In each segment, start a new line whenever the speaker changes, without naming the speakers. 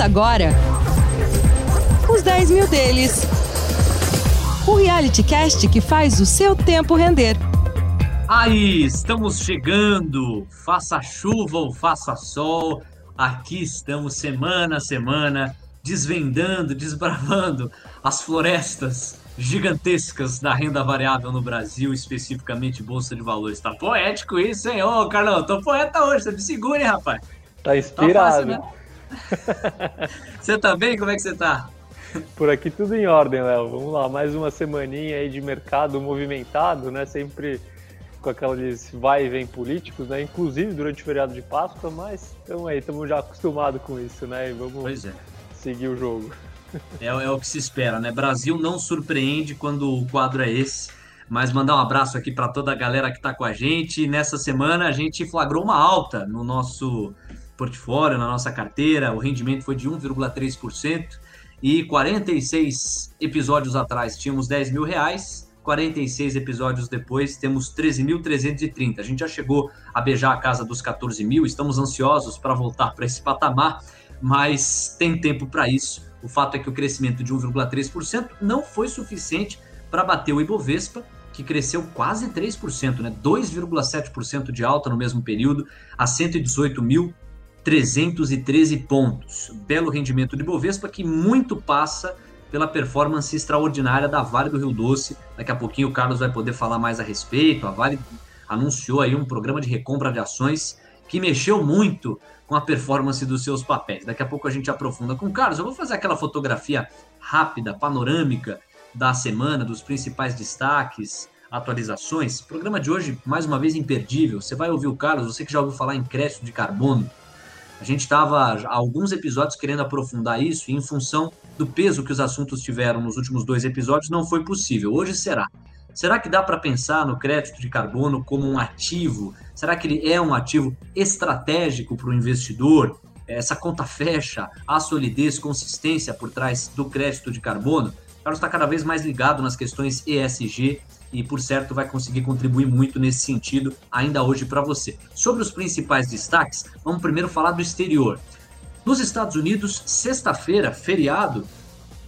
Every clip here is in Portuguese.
Ouça agora os 10 mil deles. O reality cast que faz o seu tempo render.
Aí, estamos chegando. Faça chuva ou faça sol, aqui estamos semana a semana desvendando, desbravando as florestas gigantescas da renda variável no Brasil, especificamente Bolsa de Valores. Tá poético isso, hein? Ô, Carlão, tô poeta hoje, você me segura, hein, rapaz?
Tá inspirado. Tá fácil, né?
você tá bem? Como é que você tá?
Por aqui tudo em ordem, Léo. Vamos lá, mais uma semaninha aí de mercado movimentado, né? Sempre com aqueles vai e vem políticos, né? Inclusive durante o feriado de Páscoa, mas estamos aí, estamos já acostumados com isso, né? E vamos é. seguir o jogo.
É, é, o que se espera, né? Brasil não surpreende quando o quadro é esse. Mas mandar um abraço aqui para toda a galera que está com a gente. Nessa semana a gente flagrou uma alta no nosso portfólio, na nossa carteira. O rendimento foi de 1,3%. E 46 episódios atrás tínhamos 10 mil reais. 46 episódios depois temos 13.330. A gente já chegou a beijar a casa dos 14 mil. Estamos ansiosos para voltar para esse patamar, mas tem tempo para isso. O fato é que o crescimento de 1,3% não foi suficiente para bater o Ibovespa, que cresceu quase 3%, né? 2,7% de alta no mesmo período, a 118.313 pontos. Belo rendimento do Ibovespa que muito passa pela performance extraordinária da Vale do Rio Doce. Daqui a pouquinho o Carlos vai poder falar mais a respeito. A Vale anunciou aí um programa de recompra de ações que mexeu muito com a performance dos seus papéis. Daqui a pouco a gente aprofunda com o Carlos. Eu vou fazer aquela fotografia rápida, panorâmica da semana, dos principais destaques, atualizações. O programa de hoje, mais uma vez, imperdível. Você vai ouvir o Carlos, você que já ouviu falar em crédito de carbono. A gente estava há alguns episódios querendo aprofundar isso e em função do peso que os assuntos tiveram nos últimos dois episódios, não foi possível. Hoje será. Será que dá para pensar no crédito de carbono como um ativo? Será que ele é um ativo estratégico para o investidor? Essa conta fecha, a solidez, consistência por trás do crédito de carbono? Carlos está cada vez mais ligado nas questões ESG e, por certo, vai conseguir contribuir muito nesse sentido ainda hoje para você. Sobre os principais destaques, vamos primeiro falar do exterior. Nos Estados Unidos, sexta-feira, feriado,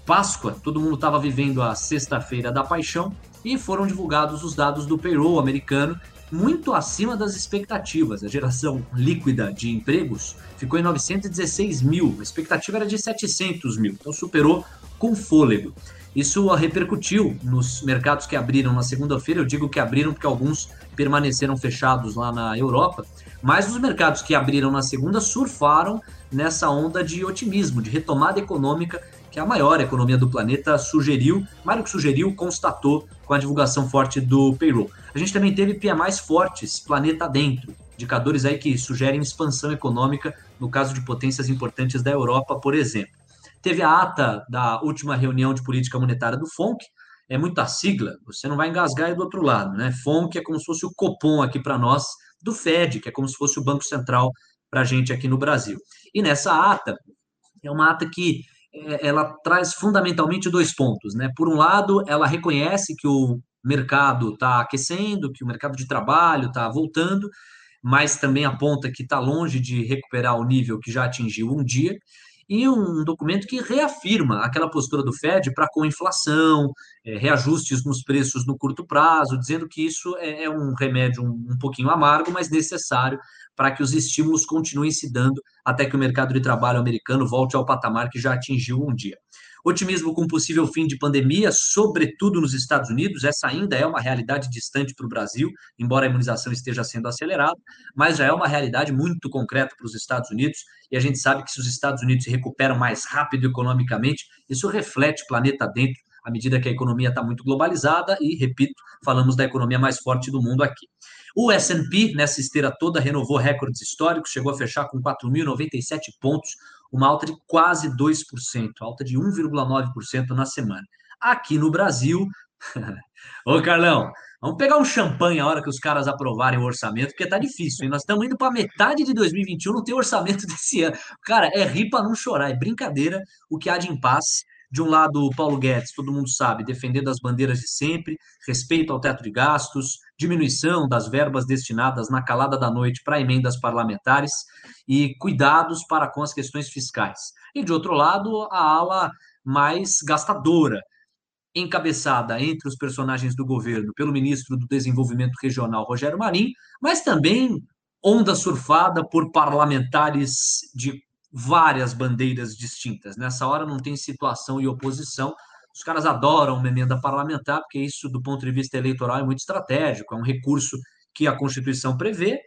Páscoa, todo mundo estava vivendo a sexta-feira da paixão e foram divulgados os dados do payroll americano, muito acima das expectativas. A geração líquida de empregos ficou em 916 mil, a expectativa era de 700 mil, então superou com fôlego. Isso repercutiu nos mercados que abriram na segunda-feira. Eu digo que abriram porque alguns permaneceram fechados lá na Europa, mas os mercados que abriram na segunda surfaram nessa onda de otimismo, de retomada econômica que a maior economia do planeta sugeriu, mais do que sugeriu, constatou com a divulgação forte do payroll. A gente também teve PMIs fortes, planeta dentro, indicadores aí que sugerem expansão econômica no caso de potências importantes da Europa, por exemplo. Teve a ata da última reunião de política monetária do FONC, é muita sigla, você não vai engasgar aí do outro lado, né? FONC é como se fosse o Copom aqui para nós, do Fed, que é como se fosse o Banco Central para a gente aqui no Brasil. E nessa ata, é uma ata que é, ela traz fundamentalmente dois pontos, né? Por um lado, ela reconhece que o mercado está aquecendo, que o mercado de trabalho está voltando, mas também aponta que está longe de recuperar o nível que já atingiu um dia e um documento que reafirma aquela postura do Fed para com inflação, é, reajustes nos preços no curto prazo, dizendo que isso é, é um remédio um, um pouquinho amargo, mas necessário para que os estímulos continuem se dando até que o mercado de trabalho americano volte ao patamar que já atingiu um dia. Otimismo com possível fim de pandemia, sobretudo nos Estados Unidos, essa ainda é uma realidade distante para o Brasil, embora a imunização esteja sendo acelerada, mas já é uma realidade muito concreta para os Estados Unidos, e a gente sabe que se os Estados Unidos se recuperam mais rápido economicamente, isso reflete planeta dentro, à medida que a economia está muito globalizada, e, repito, falamos da economia mais forte do mundo aqui. O S&P, nessa esteira toda, renovou recordes históricos, chegou a fechar com 4.097 pontos, uma alta de quase 2%, alta de 1,9% na semana. Aqui no Brasil, ô Carlão, vamos pegar um champanhe a hora que os caras aprovarem o orçamento, porque tá difícil, hein? Nós estamos indo para metade de 2021, não tem orçamento desse ano. Cara, é rir não chorar, é brincadeira o que há de impasse De um lado, Paulo Guedes, todo mundo sabe, defendendo as bandeiras de sempre, respeito ao teto de gastos, diminuição das verbas destinadas na calada da noite para emendas parlamentares e cuidados para com as questões fiscais. E de outro lado, a ala mais gastadora, encabeçada entre os personagens do governo pelo ministro do Desenvolvimento Regional, Rogério Marinho, mas também onda surfada por parlamentares de várias bandeiras distintas. Nessa hora não tem situação e oposição. Os caras adoram uma emenda parlamentar, porque isso, do ponto de vista eleitoral, é muito estratégico. É um recurso que a Constituição prevê,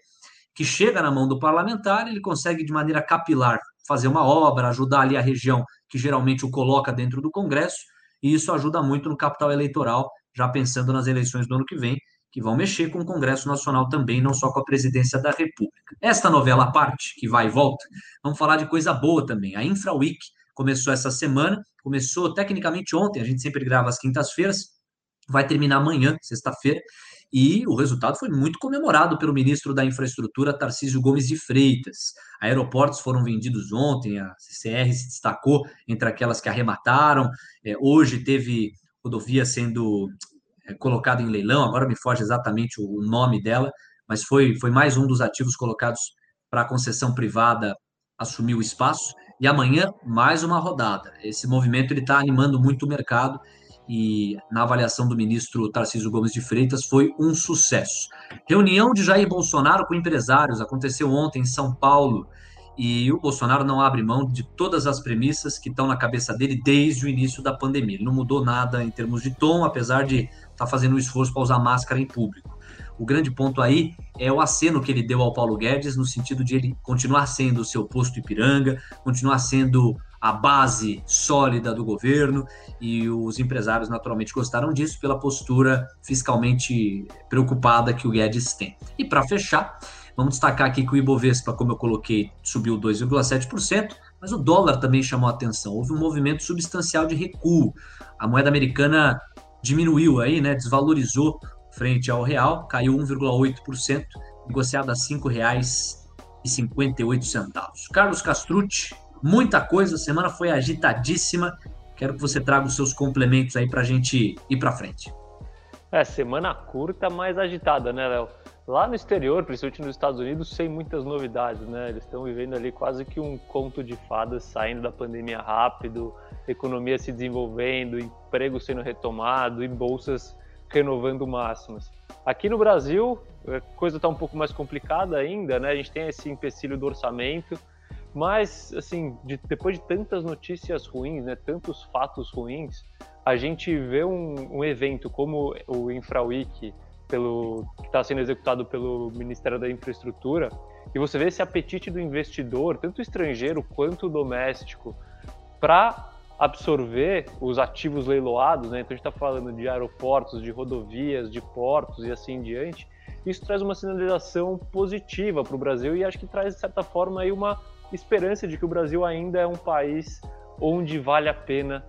que chega na mão do parlamentar, ele consegue, de maneira capilar, fazer uma obra, ajudar ali a região que geralmente o coloca dentro do Congresso, e isso ajuda muito no capital eleitoral, já pensando nas eleições do ano que vem, que vão mexer com o Congresso Nacional também, não só com a presidência da República. Esta novela à parte, que vai e volta, vamos falar de coisa boa também. A Infra Week começou essa semana, começou tecnicamente ontem, a gente sempre grava às quintas-feiras, vai terminar amanhã, sexta-feira, e o resultado foi muito comemorado pelo ministro da Infraestrutura, Tarcísio Gomes de Freitas. Aeroportos foram vendidos ontem, a CCR se destacou entre aquelas que arremataram. É, hoje teve rodovia sendo é, colocado em leilão, agora me foge exatamente o nome dela, mas foi, foi mais um dos ativos colocados para a concessão privada assumir o espaço. E amanhã, mais uma rodada. Esse movimento está animando muito o mercado e, na avaliação do ministro Tarcísio Gomes de Freitas, foi um sucesso. Reunião de Jair Bolsonaro com empresários aconteceu ontem em São Paulo e o Bolsonaro não abre mão de todas as premissas que estão na cabeça dele desde o início da pandemia. Ele não mudou nada em termos de tom, apesar de estar tá fazendo um esforço para usar máscara em público. O grande ponto aí é o aceno que ele deu ao Paulo Guedes, no sentido de ele continuar sendo o seu posto Ipiranga, continuar sendo a base sólida do governo, e os empresários naturalmente gostaram disso pela postura fiscalmente preocupada que o Guedes tem. E para fechar, vamos destacar aqui que o Ibovespa, como eu coloquei, subiu 2,7%, mas o dólar também chamou atenção. Houve um movimento substancial de recuo. A moeda americana diminuiu aí, né, desvalorizou frente ao real, caiu 1,8%, negociado a R$ 5,58. Carlos Castrucci, muita coisa, a semana foi agitadíssima. Quero que você traga os seus complementos aí para a gente ir para frente.
É, semana curta, mas agitada, né, Léo? Lá no exterior, principalmente nos Estados Unidos, sem muitas novidades, né? Eles estão vivendo ali quase que um conto de fadas, saindo da pandemia rápido, economia se desenvolvendo, emprego sendo retomado e bolsas renovando máximas. Aqui no Brasil, a coisa está um pouco mais complicada ainda, né? A gente tem esse empecilho do orçamento, mas, assim, de, depois de tantas notícias ruins, né, tantos fatos ruins, a gente vê um, um evento como o InfraWeek, pelo, que está sendo executado pelo Ministério da Infraestrutura, e você vê esse apetite do investidor, tanto estrangeiro quanto doméstico, para absorver os ativos leiloados, né? então a gente está falando de aeroportos, de rodovias, de portos e assim em diante, isso traz uma sinalização positiva para o Brasil e acho que traz, de certa forma, aí uma esperança de que o Brasil ainda é um país onde vale a pena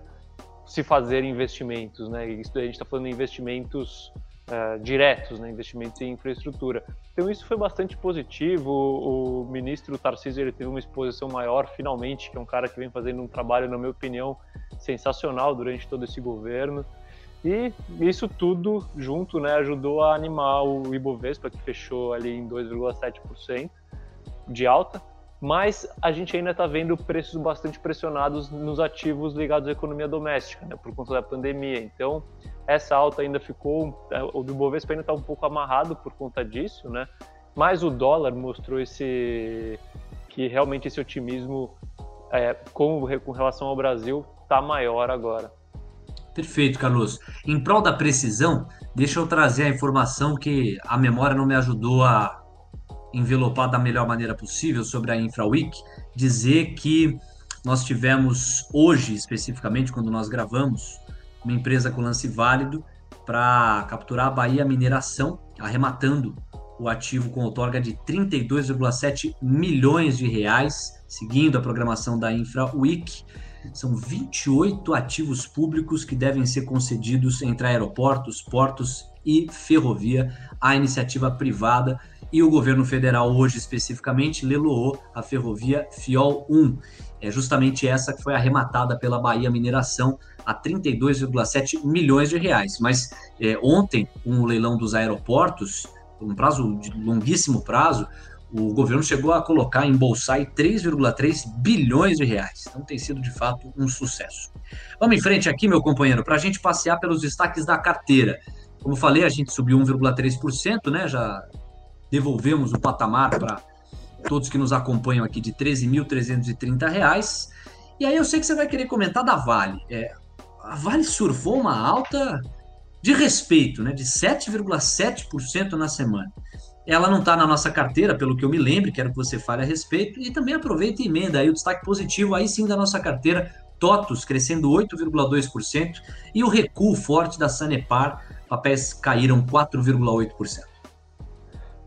se fazer investimentos. Né? Isso a gente está falando de investimentos uh, diretos, né? investimentos em infraestrutura. Então isso foi bastante positivo. O, o ministro Tarcísio ele teve uma exposição maior, finalmente, que é um cara que vem fazendo um trabalho, na minha opinião, sensacional durante todo esse governo. E isso tudo junto né, ajudou a animar o Ibovespa, que fechou ali em 2,7% de alta, mas a gente ainda está vendo preços bastante pressionados nos ativos ligados à economia doméstica, né, por conta da pandemia. Então, essa alta ainda ficou, é, o do Bovespa ainda está um pouco amarrado por conta disso, né? Mas o dólar mostrou esse que realmente esse otimismo é, com, com relação ao Brasil está maior agora.
Perfeito, Carlos. Em prol da precisão, deixa eu trazer a informação que a memória não me ajudou a envelopar da melhor maneira possível sobre a InfraWeek, dizer que nós tivemos hoje, especificamente, quando nós gravamos, uma empresa com lance válido para capturar a Bahia Mineração, arrematando o ativo com outorga de 32,7 milhões de reais, seguindo a programação da InfraWeek. São 28 ativos públicos que devem ser concedidos entre aeroportos, portos e ferrovia, a iniciativa privada. E o governo federal, hoje especificamente, leloou a ferrovia Fiol 1. É justamente essa que foi arrematada pela Bahia Mineração a 32,7 milhões de reais. Mas é, ontem, um leilão dos aeroportos, um prazo de longuíssimo prazo, o governo chegou a colocar, embolsar 3,3 bilhões de reais. Então tem sido de fato um sucesso. Vamos em frente aqui, meu companheiro, para a gente passear pelos destaques da carteira. Como falei, a gente subiu 1,3%, né? Já devolvemos o patamar para todos que nos acompanham aqui de R$ 13.330. E aí eu sei que você vai querer comentar da Vale. É, a Vale surfou uma alta de respeito, né? De 7,7% na semana. Ela não está na nossa carteira, pelo que eu me lembro, quero que você fale a respeito. E também aproveita e emenda aí o destaque positivo, aí sim da nossa carteira, TOTUS crescendo 8,2% e o recuo forte da Sanepar, papéis caíram 4,8%.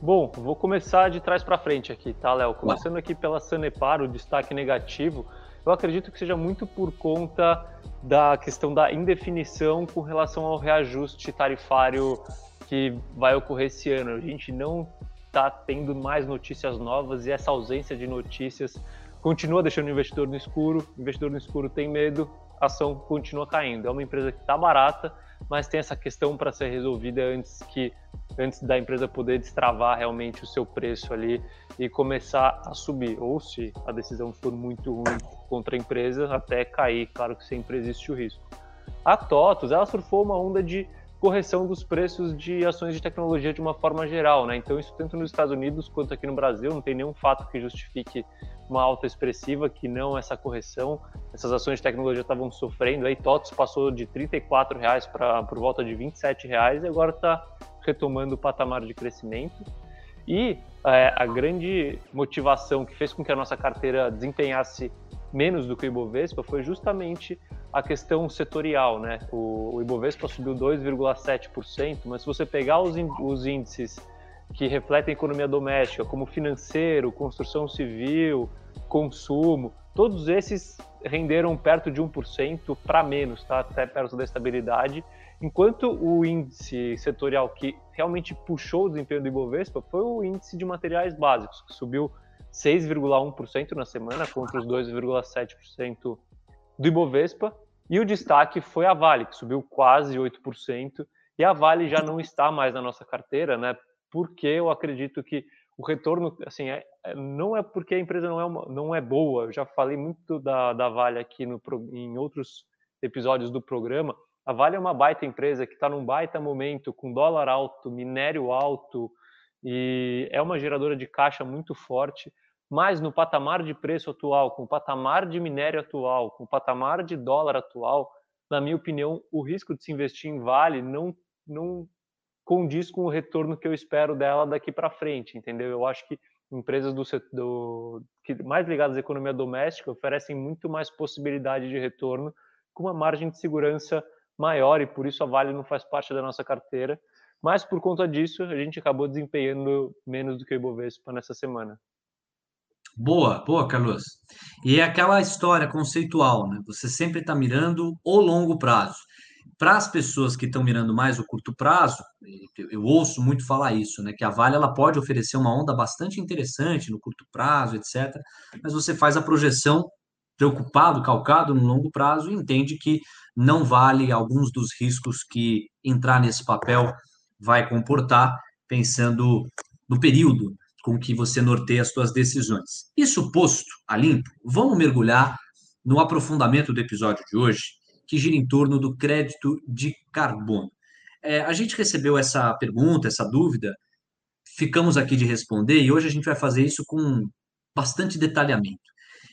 Bom, vou começar de trás para frente aqui, tá, Léo? Começando aqui pela Sanepar, o destaque negativo, eu acredito que seja muito por conta da questão da indefinição com relação ao reajuste tarifário que vai ocorrer esse ano. A gente não está tendo mais notícias novas e essa ausência de notícias continua deixando o investidor no escuro. O investidor no escuro tem medo, a ação continua caindo. É uma empresa que está barata, mas tem essa questão para ser resolvida antes que antes da empresa poder destravar realmente o seu preço ali e começar a subir. Ou se a decisão for muito ruim contra a empresa, até cair. Claro que sempre existe o risco. A TOTOS, ela surfou uma onda de correção dos preços de ações de tecnologia de uma forma geral, né? Então isso tanto nos Estados Unidos quanto aqui no Brasil não tem nenhum fato que justifique uma alta expressiva que não essa correção. Essas ações de tecnologia estavam sofrendo, aí TOTS passou de R$ reais para por volta de R$ reais e agora está retomando o patamar de crescimento. E é, a grande motivação que fez com que a nossa carteira desempenhasse menos do que o Ibovespa foi justamente a questão setorial, né? O, o Ibovespa subiu 2,7%, mas se você pegar os, os índices que refletem a economia doméstica, como financeiro, construção civil, consumo, todos esses renderam perto de 1% para menos, tá? até perto da estabilidade, enquanto o índice setorial que realmente puxou o desempenho do Ibovespa foi o índice de materiais básicos, que subiu 6,1% na semana contra os 2,7% do Ibovespa, e o destaque foi a Vale, que subiu quase 8%, e a Vale já não está mais na nossa carteira, né? Porque eu acredito que o retorno, assim, é, é não é porque a empresa não é, uma, não é boa, eu já falei muito da, da Vale aqui no, em outros episódios do programa, a Vale é uma baita empresa que está num baita momento, com dólar alto, minério alto, e é uma geradora de caixa muito forte, mas no patamar de preço atual, com o patamar de minério atual, com o patamar de dólar atual, na minha opinião, o risco de se investir em Vale não, não condiz com o retorno que eu espero dela daqui para frente, entendeu? Eu acho que empresas do, do que mais ligadas à economia doméstica oferecem muito mais possibilidade de retorno com uma margem de segurança maior e por isso a Vale não faz parte da nossa carteira. Mas por conta disso, a gente acabou desempenhando menos do que o Ibovespa nessa semana.
Boa, boa, Carlos. E é aquela história conceitual, né? Você sempre está mirando o longo prazo. Para as pessoas que estão mirando mais o curto prazo, eu ouço muito falar isso, né? Que a Vale ela pode oferecer uma onda bastante interessante no curto prazo, etc. Mas você faz a projeção preocupado, calcado no longo prazo e entende que não vale alguns dos riscos que entrar nesse papel vai comportar, pensando no período com que você norteia as suas decisões. Isso posto a limpo, vamos mergulhar no aprofundamento do episódio de hoje, que gira em torno do crédito de carbono. É, a gente recebeu essa pergunta, essa dúvida, ficamos aqui de responder e hoje a gente vai fazer isso com bastante detalhamento.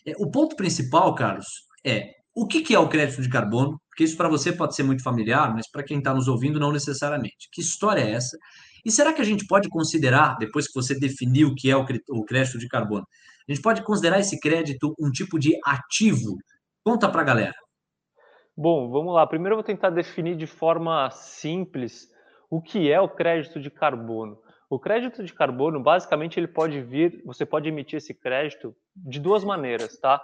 É, o ponto principal, Carlos, é o que, que é o crédito de carbono? Porque isso para você pode ser muito familiar, mas para quem está nos ouvindo, não necessariamente. Que história é essa? E será que a gente pode considerar, depois que você definiu o que é o crédito de carbono, a gente pode considerar esse crédito um tipo de ativo? Conta para a galera.
Bom, vamos lá. Primeiro eu vou tentar definir de forma simples o que é o crédito de carbono. O crédito de carbono, basicamente, ele pode vir, você pode emitir esse crédito de duas maneiras, tá?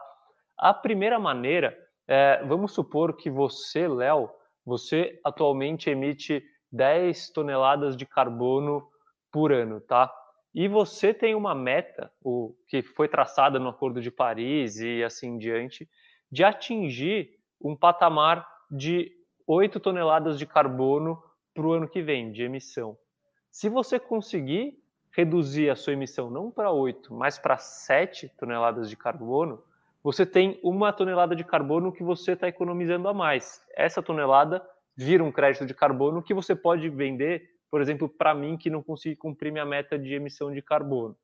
A primeira maneira é, vamos supor que você, Léo, você atualmente emite 10 toneladas de carbono por ano, tá? E você tem uma meta, o que foi traçada no Acordo de Paris e assim diante, de atingir um patamar de 8 toneladas de carbono para o ano que vem de emissão. Se você conseguir reduzir a sua emissão não para 8, mas para 7 toneladas de carbono, você tem uma tonelada de carbono que você está economizando a mais. Essa tonelada vira um crédito de carbono que você pode vender, por exemplo, para mim que não consigo cumprir minha meta de emissão de carbono.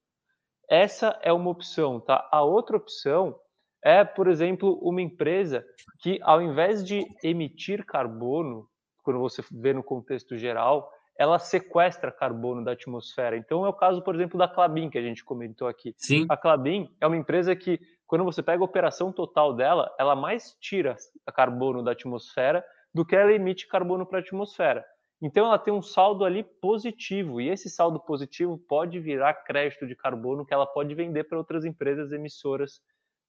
Essa é uma opção, tá? A outra opção é, por exemplo, uma empresa que, ao invés de emitir carbono, quando você vê no contexto geral, ela sequestra carbono da atmosfera. Então é o caso, por exemplo, da Clabin, que a gente comentou aqui.
Sim.
A Clabin é uma empresa que, quando você pega a operação total dela, ela mais tira carbono da atmosfera do que ela emite carbono para a atmosfera. Então ela tem um saldo ali positivo, e esse saldo positivo pode virar crédito de carbono que ela pode vender para outras empresas emissoras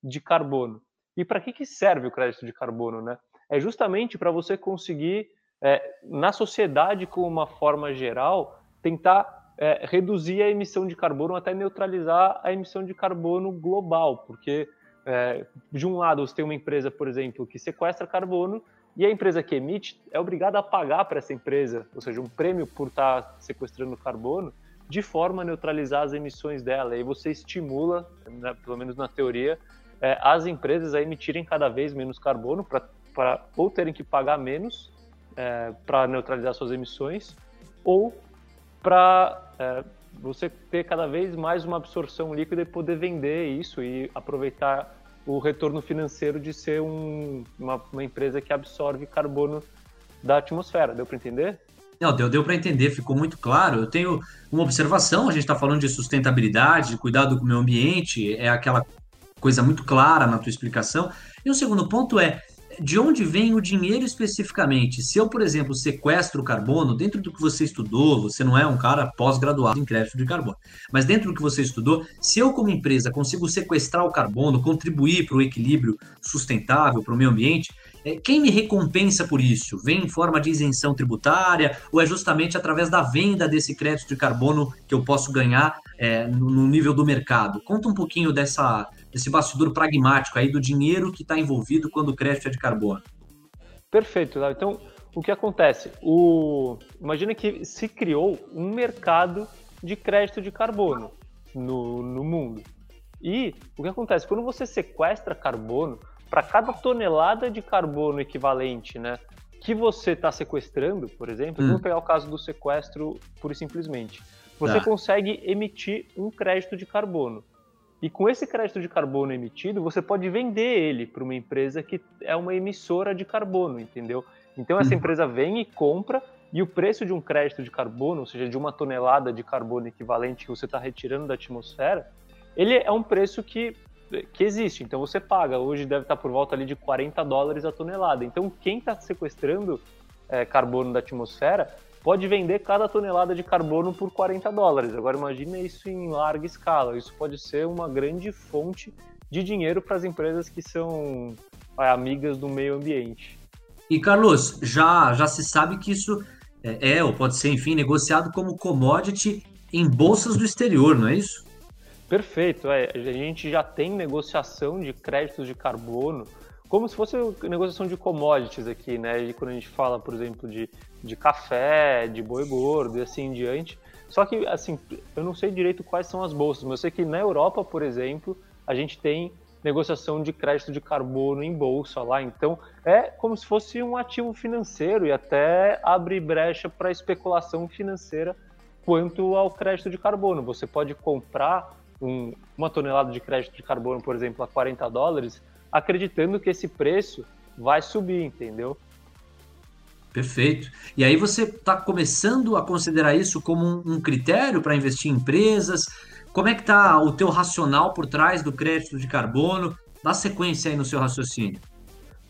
de carbono. E para que, que serve o crédito de carbono? Né? É justamente para você conseguir é, na sociedade, como uma forma geral, tentar é, reduzir a emissão de carbono até neutralizar a emissão de carbono global, porque é, de um lado você tem uma empresa, por exemplo, que sequestra carbono e a empresa que emite é obrigada a pagar para essa empresa, ou seja, um prêmio por estar tá sequestrando carbono, de forma a neutralizar as emissões dela. E você estimula, né, pelo menos na teoria, é, as empresas a emitirem cada vez menos carbono para ou terem que pagar menos é, para neutralizar suas emissões ou para é, você ter cada vez mais uma absorção líquida e poder vender isso e aproveitar o retorno financeiro de ser um, uma, uma, empresa que absorve carbono da atmosfera. Deu para entender?
Não, deu, deu para entender, ficou muito claro. Eu tenho uma observação: a gente está falando de sustentabilidade, de cuidado com o meio ambiente, é aquela coisa muito clara na tua explicação. E o segundo ponto é: de onde vem o dinheiro especificamente? Se eu, por exemplo, sequestro carbono, dentro do que você estudou, você não é um cara pós-graduado em crédito de carbono, mas dentro do que você estudou, se eu, como empresa, consigo sequestrar o carbono, contribuir para o equilíbrio sustentável, para o meio ambiente, é, quem me recompensa por isso? Vem em forma de isenção tributária ou é justamente através da venda desse crédito de carbono que eu posso ganhar é, no nível do mercado? Conta um pouquinho dessa, desse bastidor pragmático aí do dinheiro que está envolvido quando o crédito é de carbono.
Perfeito, Léo. Então, o que acontece? O... Imagina que se criou um mercado de crédito de carbono no, no mundo. E o que acontece? Quando você sequestra carbono, para cada tonelada de carbono equivalente né, que você está sequestrando, por exemplo, hum. vamos pegar o caso do sequestro pura e simplesmente, você tá. consegue emitir um crédito de carbono. E com esse crédito de carbono emitido, você pode vender ele para uma empresa que é uma emissora de carbono, entendeu? Então essa uhum. empresa vem e compra e o preço de um crédito de carbono, ou seja, de uma tonelada de carbono equivalente que você está retirando da atmosfera, ele é um preço que, que existe. Então você paga. Hoje deve estar por volta ali de 40 dólares a tonelada. Então quem está sequestrando é, carbono da atmosfera pode vender cada tonelada de carbono por 40 dólares. Agora imagine isso em larga escala. Isso pode ser uma grande fonte de dinheiro para as empresas que são amigas do meio ambiente.
E Carlos, já já se sabe que isso é, é ou pode ser, enfim, negociado como commodity em bolsas do exterior, não é isso?
Perfeito. É, a gente já tem negociação de créditos de carbono como se fosse negociação de commodities aqui, né? E quando a gente fala, por exemplo, de, de café, de boi gordo e assim em diante. Só que, assim, eu não sei direito quais são as bolsas, mas eu sei que na Europa, por exemplo, a gente tem negociação de crédito de carbono em bolsa lá. Então, é como se fosse um ativo financeiro e até abre brecha para especulação financeira quanto ao crédito de carbono. Você pode comprar um, uma tonelada de crédito de carbono, por exemplo, a 40 dólares acreditando que esse preço vai subir, entendeu?
Perfeito. E aí você está começando a considerar isso como um, critério para investir em empresas? Como é que está o teu racional por trás do crédito de carbono? Dá sequência aí no seu raciocínio.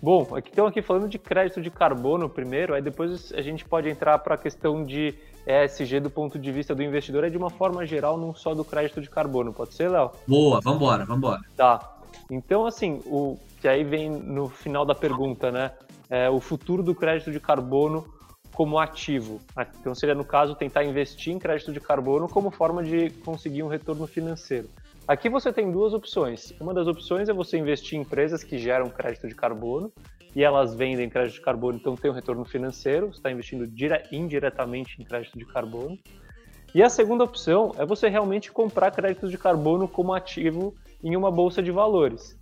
Bom, aqui estamos aqui falando de crédito de carbono primeiro, aí depois a gente pode entrar para a questão de ESG do ponto de vista do investidor, é de uma forma geral, não só do crédito de carbono. Pode ser, Léo?
Boa, vambora, vambora.
Tá. Então, assim, o que aí vem no final da pergunta, né? É, o futuro do crédito de carbono como ativo. Então seria, no caso, tentar investir em crédito de carbono como forma de conseguir um retorno financeiro. Aqui você tem duas opções. Uma das opções é você investir em empresas que geram crédito de carbono e elas vendem crédito de carbono, então tem um retorno financeiro, você está investindo dire indiretamente em crédito de carbono. E a segunda opção é você realmente comprar créditos de carbono como ativo em uma bolsa de valores.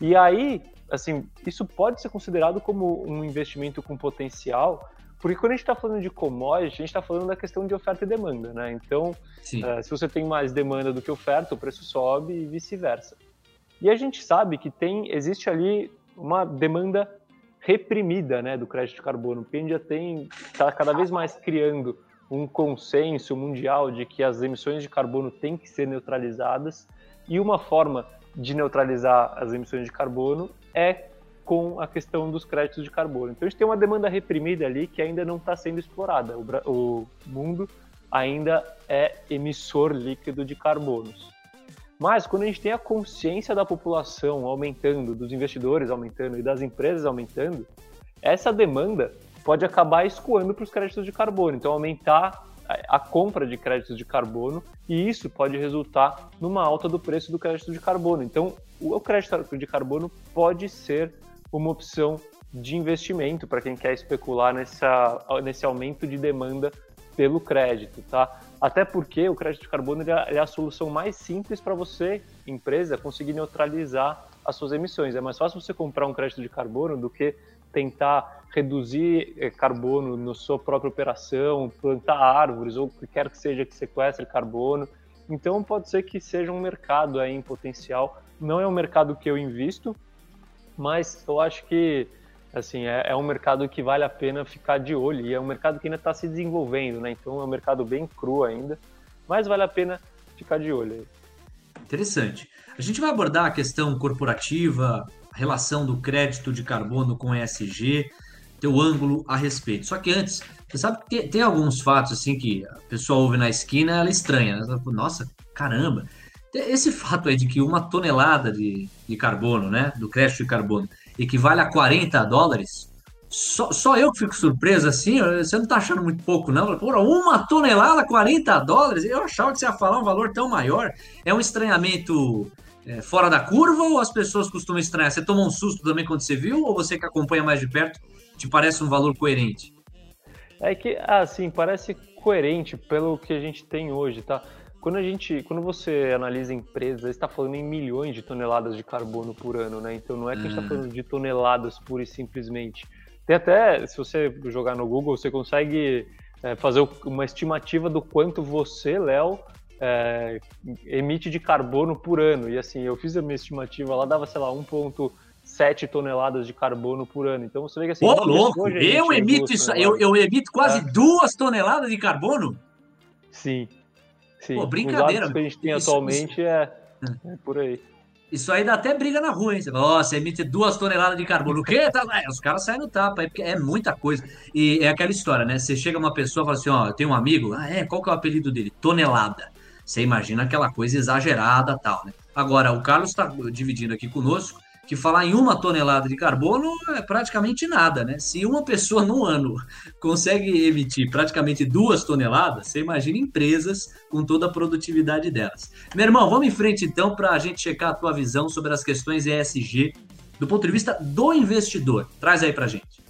E aí, assim, isso pode ser considerado como um investimento com potencial, porque quando a gente está falando de commodity, a gente está falando da questão de oferta e demanda, né? Então, uh, se você tem mais demanda do que oferta, o preço sobe e vice-versa. E a gente sabe que tem, existe ali uma demanda reprimida, né, do crédito de carbono, a gente já tem, está cada vez mais criando um consenso mundial de que as emissões de carbono têm que ser neutralizadas e uma forma de neutralizar as emissões de carbono é com a questão dos créditos de carbono. Então a gente tem uma demanda reprimida ali que ainda não está sendo explorada. O, o, mundo ainda é emissor líquido de carbonos. Mas quando a gente tem a consciência da população aumentando, dos investidores aumentando e das empresas aumentando, essa demanda pode acabar escoando para os créditos de carbono. Então aumentar a compra de créditos de carbono e isso pode resultar numa alta do preço do crédito de carbono. Então, o crédito de carbono pode ser uma opção de investimento para quem quer especular nessa, nesse aumento de demanda pelo crédito, tá? Até porque o crédito de carbono é, é a solução mais simples para você, empresa, conseguir neutralizar as suas emissões. É mais fácil você comprar um crédito de carbono do que tentar reduzir eh, carbono na sua própria operação, plantar árvores ou o que quer que seja que sequestre carbono. Então pode ser que seja um mercado aí em potencial. Não é um mercado que eu invisto, mas eu acho que assim é, é, um mercado que vale a pena ficar de olho e é um mercado que ainda está se desenvolvendo, né? Então é um mercado bem cru ainda, mas vale a pena ficar de olho.
Interessante. A gente vai abordar a questão corporativa, relação do crédito de carbono com ESG, teu ângulo a respeito. Só que antes, você sabe que tem, tem alguns fatos assim que a pessoa ouve na esquina, ela estranha, né? Fala, Nossa, caramba, esse fato aí de que uma tonelada de, de carbono, né, do crédito de carbono, equivale a 40 dólares, só, só eu que fico surpreso assim, você não tá achando muito pouco, não? Porra, uma tonelada, 40 dólares? Eu achava que você ia falar um valor tão maior. É um estranhamento é, fora da curva ou as pessoas costumam estranhar? Você tomou um susto também quando você viu ou você que acompanha mais de perto te parece um valor coerente?
É que, assim, parece coerente pelo que a gente tem hoje, tá? Quando a gente, quando você analisa empresas, está falando em milhões de toneladas de carbono por ano, né? Então não é que a gente está hum. falando de toneladas pura e simplesmente. Tem até, se você jogar no Google, você consegue é, fazer uma estimativa do quanto você, Léo, é, emite de carbono por ano. E assim, eu fiz a minha estimativa lá, dava, sei lá, 1,7 toneladas de carbono por ano. Então você vê que assim.
Ô, louco! Eu emito, isso, eu, eu emito quase é. duas toneladas de carbono?
Sim. Sim,
Pô, brincadeira.
Os que a gente tem isso, atualmente isso... É, é, por aí.
Isso aí dá até briga na rua, hein? Você fala, você emite duas toneladas de carbono. O quê? Tá, é, os caras saem no tapa, é, é muita coisa. E é aquela história, né? Você chega uma pessoa e fala assim, ó, eu tenho um amigo, ah, é, qual que é o apelido dele? Tonelada. Você imagina aquela coisa exagerada tal, né? Agora, o Carlos está dividindo aqui conosco que falar em uma tonelada de carbono é praticamente nada, né? Se uma pessoa no ano consegue emitir praticamente duas toneladas, você imagina empresas com toda a produtividade delas. Meu irmão, vamos em frente então para a gente checar a tua visão sobre as questões ESG do ponto de vista do investidor. Traz aí para gente.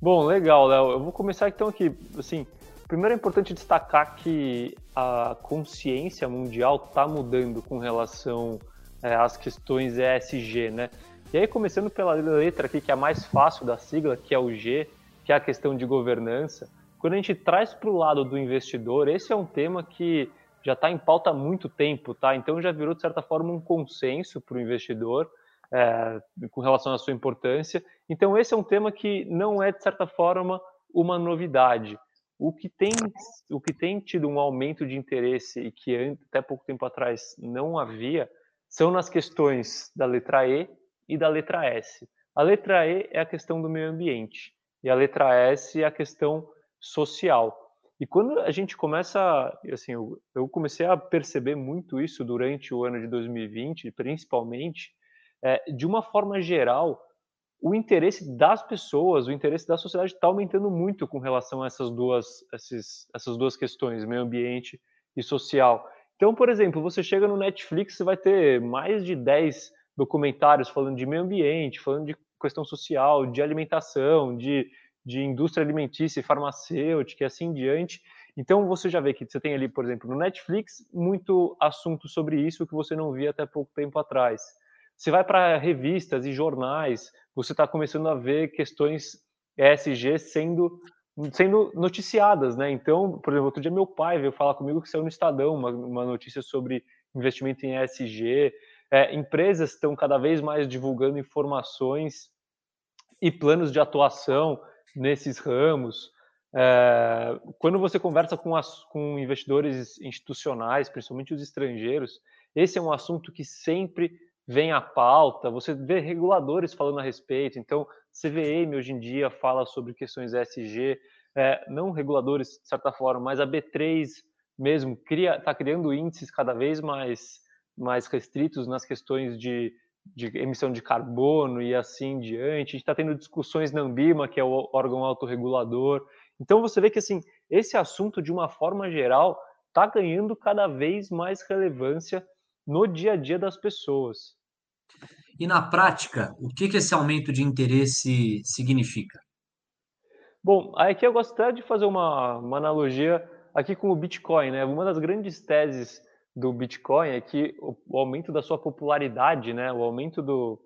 Bom, legal, Léo. Eu vou começar então aqui, assim, Primeiro é importante destacar que a consciência mundial está mudando com relação é, as questões ESG, né? E aí, começando pela letra aqui, que é a mais fácil da sigla, que é o G, que é a questão de governança, quando a gente traz para o lado do investidor, esse é um tema que já está em pauta há muito tempo, tá? Então já virou, de certa forma, um consenso para o investidor é, com relação à sua importância. Então, esse é um tema que não é, de certa forma, uma novidade. O que tem, o que tem tido um aumento de interesse e que até pouco tempo atrás não havia são nas questões da letra E e da letra S. A letra E é a questão do meio ambiente e a letra S é a questão social. E quando a gente começa, assim, eu, comecei a perceber muito isso durante o ano de 2020, principalmente, é, de uma forma geral, o interesse das pessoas, o interesse da sociedade está aumentando muito com relação a essas duas, esses, essas duas questões, meio ambiente e social. Então, por exemplo, você chega no Netflix, você vai ter mais de 10 documentários falando de meio ambiente, falando de questão social, de alimentação, de, de indústria alimentícia e farmacêutica e assim em diante. Então, você já vê que você tem ali, por exemplo, no Netflix, muito assunto sobre isso que você não via até pouco tempo atrás. Você vai para revistas e jornais, você está começando a ver questões ESG sendo sendo noticiadas, né? Então, por exemplo, outro dia meu pai veio falar comigo que saiu no Estadão uma, uma notícia sobre investimento em ESG. É, empresas estão cada vez mais divulgando informações e planos de atuação nesses ramos. É, quando você conversa com, as, com investidores institucionais, principalmente os estrangeiros, esse é um assunto que sempre vem à pauta, você vê reguladores falando a respeito. Então, CVM hoje em dia fala sobre questões ESG, é, não reguladores de certa forma, mas a B3 mesmo cria, está criando índices cada vez mais, mais restritos nas questões de, de emissão de carbono e assim diante. A gente está tendo discussões na Ambima, que é o órgão autorregulador. Então você vê que assim esse assunto, de uma forma geral, está ganhando cada vez mais relevância no dia a dia das pessoas.
E na prática, o que, que esse aumento de interesse significa?
Bom, aqui eu gostaria de fazer uma, uma analogia aqui com o Bitcoin, né? Uma das grandes teses do Bitcoin é que o, o aumento da sua popularidade, né? O aumento do,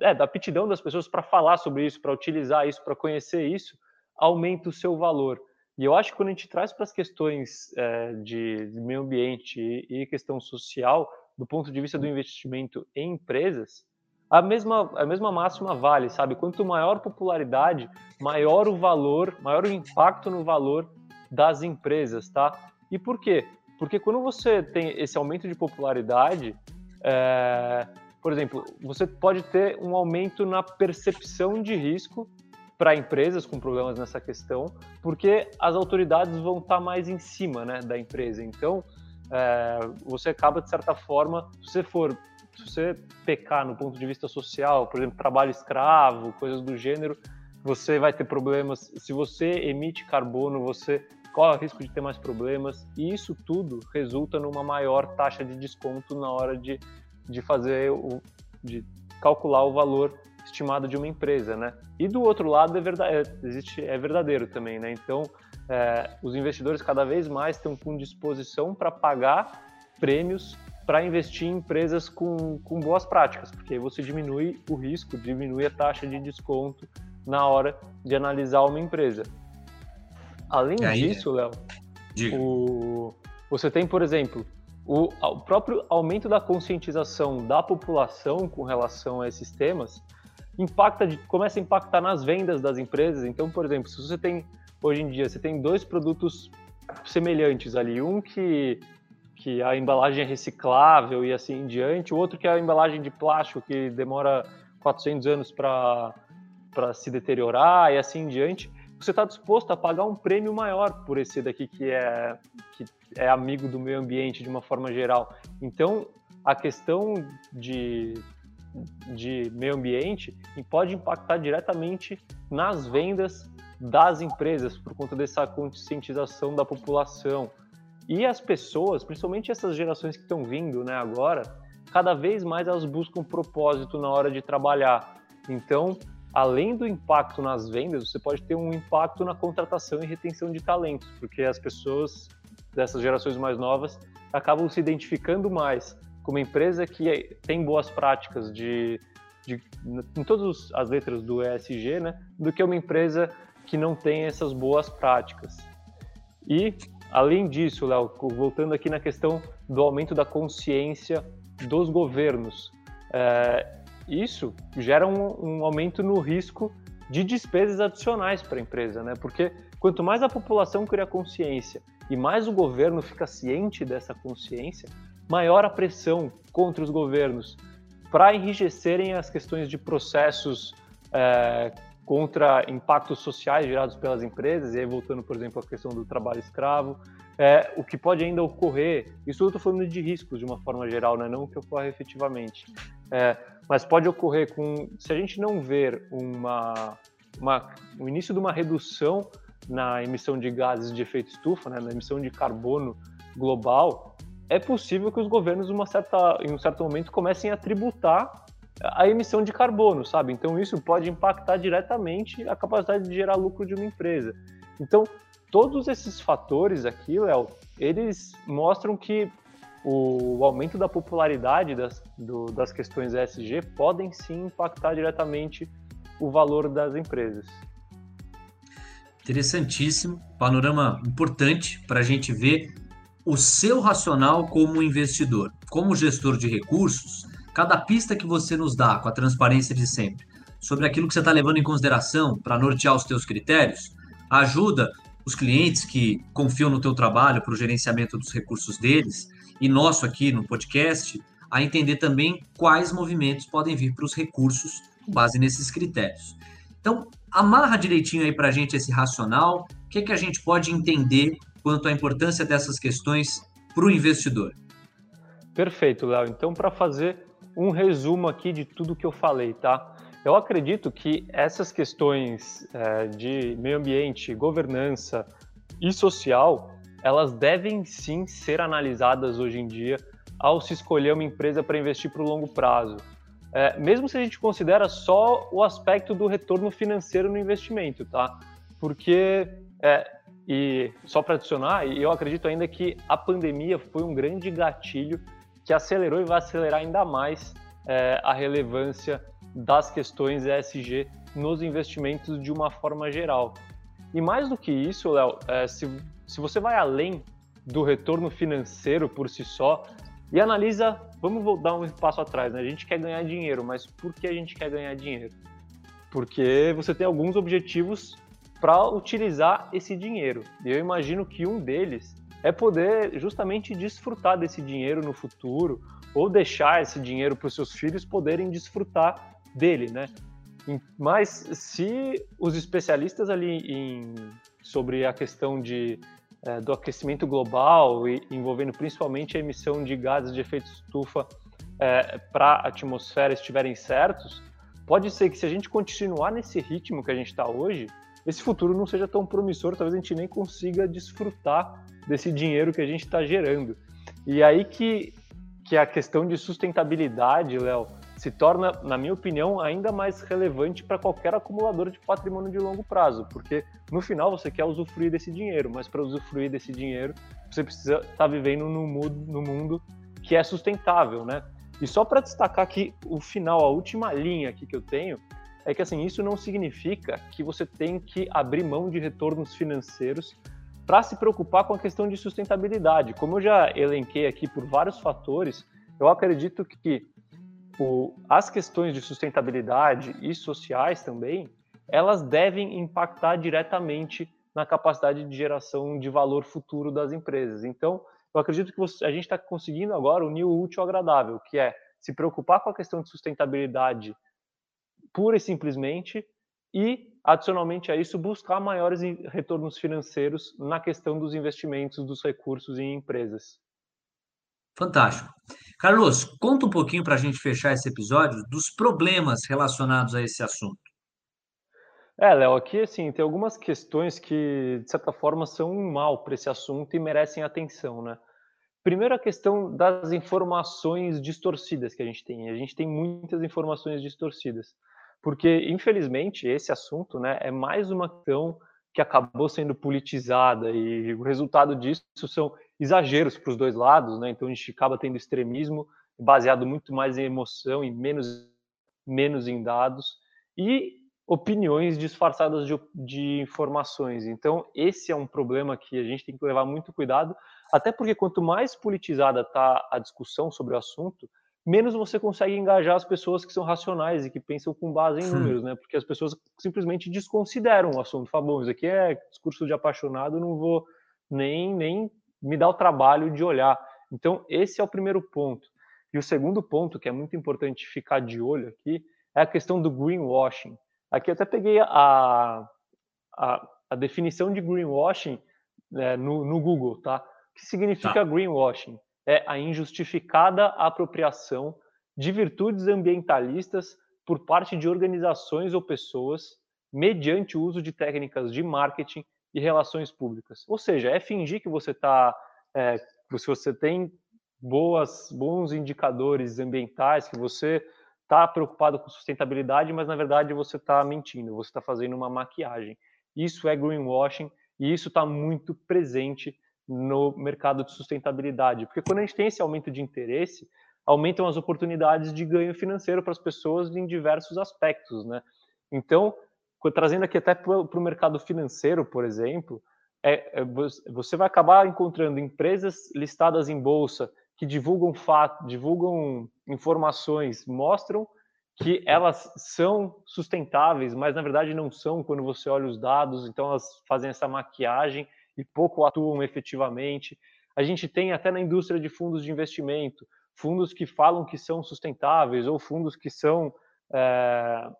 é, da aptidão das pessoas para falar sobre isso, para utilizar isso, para conhecer isso, aumenta o seu valor. E eu acho que quando a gente traz para as questões é, de, de, meio ambiente e, e, questão social, do ponto de vista do investimento em empresas, a mesma, a mesma máxima vale, sabe? Quanto maior popularidade, maior o valor, maior o impacto no valor das empresas, tá? E por quê? Porque quando você tem esse aumento de popularidade, é, por exemplo, você pode ter um aumento na percepção de risco para empresas com problemas nessa questão, porque as autoridades vão estar tá mais em cima né, da empresa. Então, é, você acaba, de certa forma, se você for, se você pecar no ponto de vista social, por exemplo, trabalho escravo, coisas do gênero, você vai ter problemas. Se você emite carbono, você corre o risco de ter mais problemas, e isso tudo resulta numa maior taxa de desconto na hora de, de fazer o, de calcular o valor estimado de uma empresa, né? E do outro lado é verdade, é, existe é verdadeiro também, né? Então é, os investidores cada vez mais estão com disposição para pagar prêmios para investir em empresas com, com boas práticas, porque aí você diminui o risco, diminui a taxa de desconto na hora de analisar uma empresa. Além aí, disso, Léo, você tem, por exemplo, o, o próprio aumento da conscientização da população com relação a esses temas impacta, começa a impactar nas vendas das empresas. Então, por exemplo, se você tem hoje em dia você tem dois produtos semelhantes ali, um que que a embalagem é reciclável e assim em diante, o outro que é a embalagem de plástico que demora 400 anos para para se deteriorar e assim em diante, você está disposto a pagar um prêmio maior por esse daqui que é que é amigo do meio ambiente de uma forma geral. Então, a questão de de meio ambiente pode impactar diretamente nas vendas das empresas por conta dessa conscientização da população. E as pessoas, principalmente essas gerações que estão vindo né, agora, cada vez mais elas buscam propósito na hora de trabalhar. Então, além do impacto nas vendas, você pode ter um impacto na contratação e retenção de talentos, porque as pessoas dessas gerações mais novas acabam se identificando mais como empresa que tem boas práticas de, de em todas as letras do ESG, né, do que uma empresa que não tem essas boas práticas. E além disso, Léo, voltando aqui na questão do aumento da consciência dos governos, é, isso gera um, um aumento no risco de despesas adicionais para a empresa, né? Porque quanto mais a população cria consciência e mais o governo fica ciente dessa consciência, maior a pressão contra os governos para enrijecerem as questões de processos é, contra impactos sociais gerados pelas empresas, e aí voltando, por exemplo, à questão do trabalho escravo, é, o que pode ainda ocorrer, isso eu estou falando de riscos de uma forma geral, né? não o que ocorre efetivamente, é, mas pode ocorrer com, se a gente não ver uma, uma, o início de uma redução na emissão de gases de efeito estufa, né, na emissão de carbono global, é possível que os governos, uma certa, em um certo momento, comecem a tributar a emissão de carbono, sabe? Então isso pode impactar diretamente a capacidade de gerar lucro de uma empresa. Então, todos esses fatores aqui, Léo, eles mostram que o aumento da popularidade das, do, das questões ESG podem sim impactar diretamente o valor das empresas.
Interessantíssimo, panorama importante para a gente ver o seu racional como investidor, como gestor de recursos, cada pista que você nos dá com a transparência de sempre sobre aquilo que você está levando em consideração para nortear os teus critérios, ajuda os clientes que confiam no teu trabalho para o gerenciamento dos recursos deles e nosso aqui no podcast a entender também quais movimentos podem vir para os recursos com base nesses critérios. Então, amarra direitinho aí para a gente esse racional, o que, é que a gente pode entender quanto à importância dessas questões para o investidor.
Perfeito, Léo. Então, para fazer um resumo aqui de tudo que eu falei, tá? Eu acredito que essas questões é, de meio ambiente, governança e social, elas devem sim ser analisadas hoje em dia ao se escolher uma empresa para investir para o longo prazo. É, mesmo se a gente considera só o aspecto do retorno financeiro no investimento, tá? Porque, é, e só para adicionar, eu acredito ainda que a pandemia foi um grande gatilho que acelerou e vai acelerar ainda mais é, a relevância das questões ESG nos investimentos de uma forma geral. E mais do que isso, Léo, é, se, se você vai além do retorno financeiro por si só e analisa, vamos dar um passo atrás, né? A gente quer ganhar dinheiro, mas por que a gente quer ganhar dinheiro? Porque você tem alguns objetivos para utilizar esse dinheiro. E eu imagino que um deles é poder justamente desfrutar desse dinheiro no futuro ou deixar esse dinheiro para os seus filhos poderem desfrutar dele, né? Mas se os especialistas ali em, sobre a questão de, é, do aquecimento global e envolvendo principalmente a emissão de gases de efeito estufa é, para a atmosfera estiverem certos, pode ser que se a gente continuar nesse ritmo que a gente está hoje, esse futuro não seja tão promissor, talvez a gente nem consiga desfrutar desse dinheiro que a gente está gerando. E aí que, que a questão de sustentabilidade, Léo, se torna, na minha opinião, ainda mais relevante para qualquer acumulador de patrimônio de longo prazo, porque no final você quer usufruir desse dinheiro, mas para usufruir desse dinheiro você precisa estar tá vivendo no mundo, no mundo que é sustentável, né? E só para destacar aqui o final, a última linha aqui que eu tenho, é que assim, isso não significa que você tem que abrir mão de retornos financeiros para se preocupar com a questão de sustentabilidade. Como eu já elenquei aqui por vários fatores, eu acredito que o, as questões de sustentabilidade e sociais também, elas devem impactar diretamente na capacidade de geração de valor futuro das empresas. Então, eu acredito que você, a gente está conseguindo agora unir o útil ao agradável, que é se preocupar com a questão de sustentabilidade pura e simplesmente e, adicionalmente a isso, buscar maiores retornos financeiros na questão dos investimentos dos recursos em empresas.
Fantástico. Carlos, conta um pouquinho para a gente fechar esse episódio dos problemas relacionados a esse assunto.
É, Léo, aqui assim, tem algumas questões que, de certa forma, são um mal para esse assunto e merecem atenção, né? Primeiro, a questão das informações distorcidas que a gente tem. A gente tem muitas informações distorcidas, porque, infelizmente, esse assunto né, é mais uma questão que acabou sendo politizada e o resultado disso são exageros para os dois lados, né? Então a gente acaba tendo extremismo baseado muito mais em emoção e menos menos em dados e opiniões disfarçadas de, de informações. Então esse é um problema que a gente tem que levar muito cuidado, até porque quanto mais politizada está a discussão sobre o assunto, menos você consegue engajar as pessoas que são racionais e que pensam com base em números, né? Porque as pessoas simplesmente desconsideram o assunto. Falam, bom, isso aqui é discurso de apaixonado, não vou nem, nem me dar o trabalho de olhar. Então, esse é o primeiro ponto. E o segundo ponto, que é muito importante ficar de olho aqui, é a questão do greenwashing. Aqui até peguei a, a, a definição de greenwashing né, no, no Google, tá? que significa tá. greenwashing? É a injustificada apropriação de virtudes ambientalistas por parte de organizações ou pessoas mediante o uso de técnicas de marketing e relações públicas. Ou seja, é fingir que você está, é, se você tem boas, bons indicadores ambientais, que você está preocupado com sustentabilidade, mas na verdade você está mentindo, você está fazendo uma maquiagem. Isso é greenwashing e isso está muito presente no mercado de sustentabilidade, porque quando a gente tem esse aumento de interesse, aumentam as oportunidades de ganho financeiro para as pessoas em diversos aspectos, né? Então, trazendo aqui até para o mercado financeiro, por exemplo, é, é, você vai acabar encontrando empresas listadas em bolsa que divulgam fatos, divulgam informações, mostram que elas são sustentáveis, mas na verdade não são quando você olha os dados, então elas fazem essa maquiagem e pouco atuam efetivamente. A gente tem até na indústria de fundos de investimento, fundos que falam que são sustentáveis ou fundos que são é,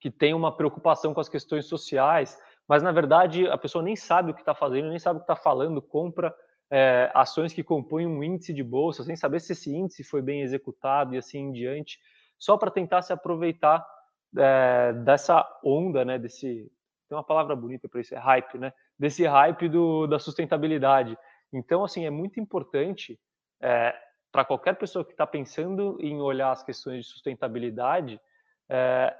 que têm uma preocupação com as questões sociais, mas na verdade a pessoa nem sabe o que está fazendo, nem sabe o que está falando, compra é, ações que compõem um índice de bolsa, sem saber se esse índice foi bem executado e assim em diante, só para tentar se aproveitar é, dessa onda, né, desse tem uma palavra bonita para isso, é hype, né, desse hype do, da sustentabilidade. Então, assim, é muito importante é, para qualquer pessoa que está pensando em olhar as questões de sustentabilidade, é,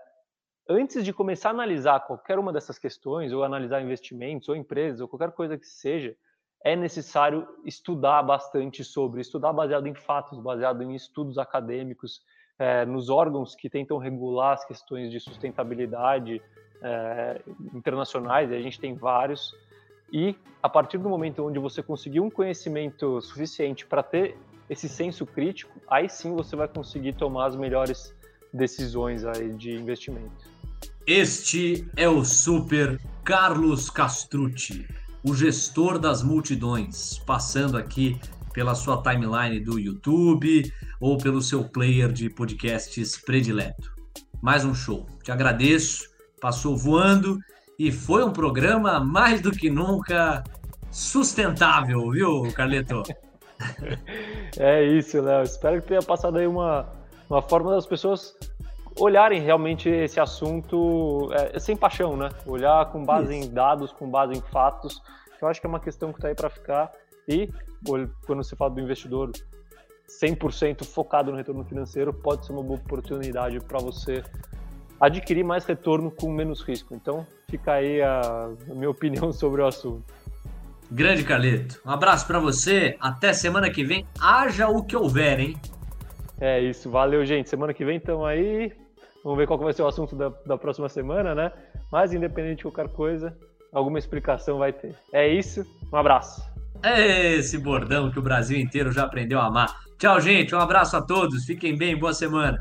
antes de começar a analisar qualquer uma dessas questões, ou analisar investimentos, ou empresas, ou qualquer coisa que seja, é necessário estudar bastante sobre, estudar baseado em fatos, baseado em estudos acadêmicos, é, nos órgãos que tentam regular as questões de sustentabilidade é, internacionais, a gente tem vários, e a partir do momento onde você conseguir um conhecimento suficiente para ter esse senso crítico, aí sim você vai conseguir tomar as melhores decisões aí de investimento.
Este é o Super Carlos Castrucci, o gestor das multidões, passando aqui pela sua timeline do YouTube ou pelo seu player de podcasts predileto. Mais um show. Te agradeço, passou voando e foi um programa mais do que nunca sustentável, viu, Carleto?
É isso, Léo. Espero que tenha passado aí uma, uma forma das pessoas olharem realmente esse assunto é, sem paixão, né? Olhar com base Isso. em dados, com base em fatos. Eu acho que é uma questão que está aí para ficar. E quando se fala do investidor 100% focado no retorno financeiro, pode ser uma boa oportunidade para você adquirir mais retorno com menos risco. Então, fica aí a, a minha opinião sobre o assunto.
Grande Carleto. Um abraço para você. Até semana que vem. Haja o que houver, hein?
É isso. Valeu, gente. Semana que vem estamos aí. Vamos ver qual vai ser o assunto da, da próxima semana, né? Mas, independente de qualquer coisa, alguma explicação vai ter. É isso, um abraço.
É esse bordão que o Brasil inteiro já aprendeu a amar. Tchau, gente. Um abraço a todos. Fiquem bem. Boa semana.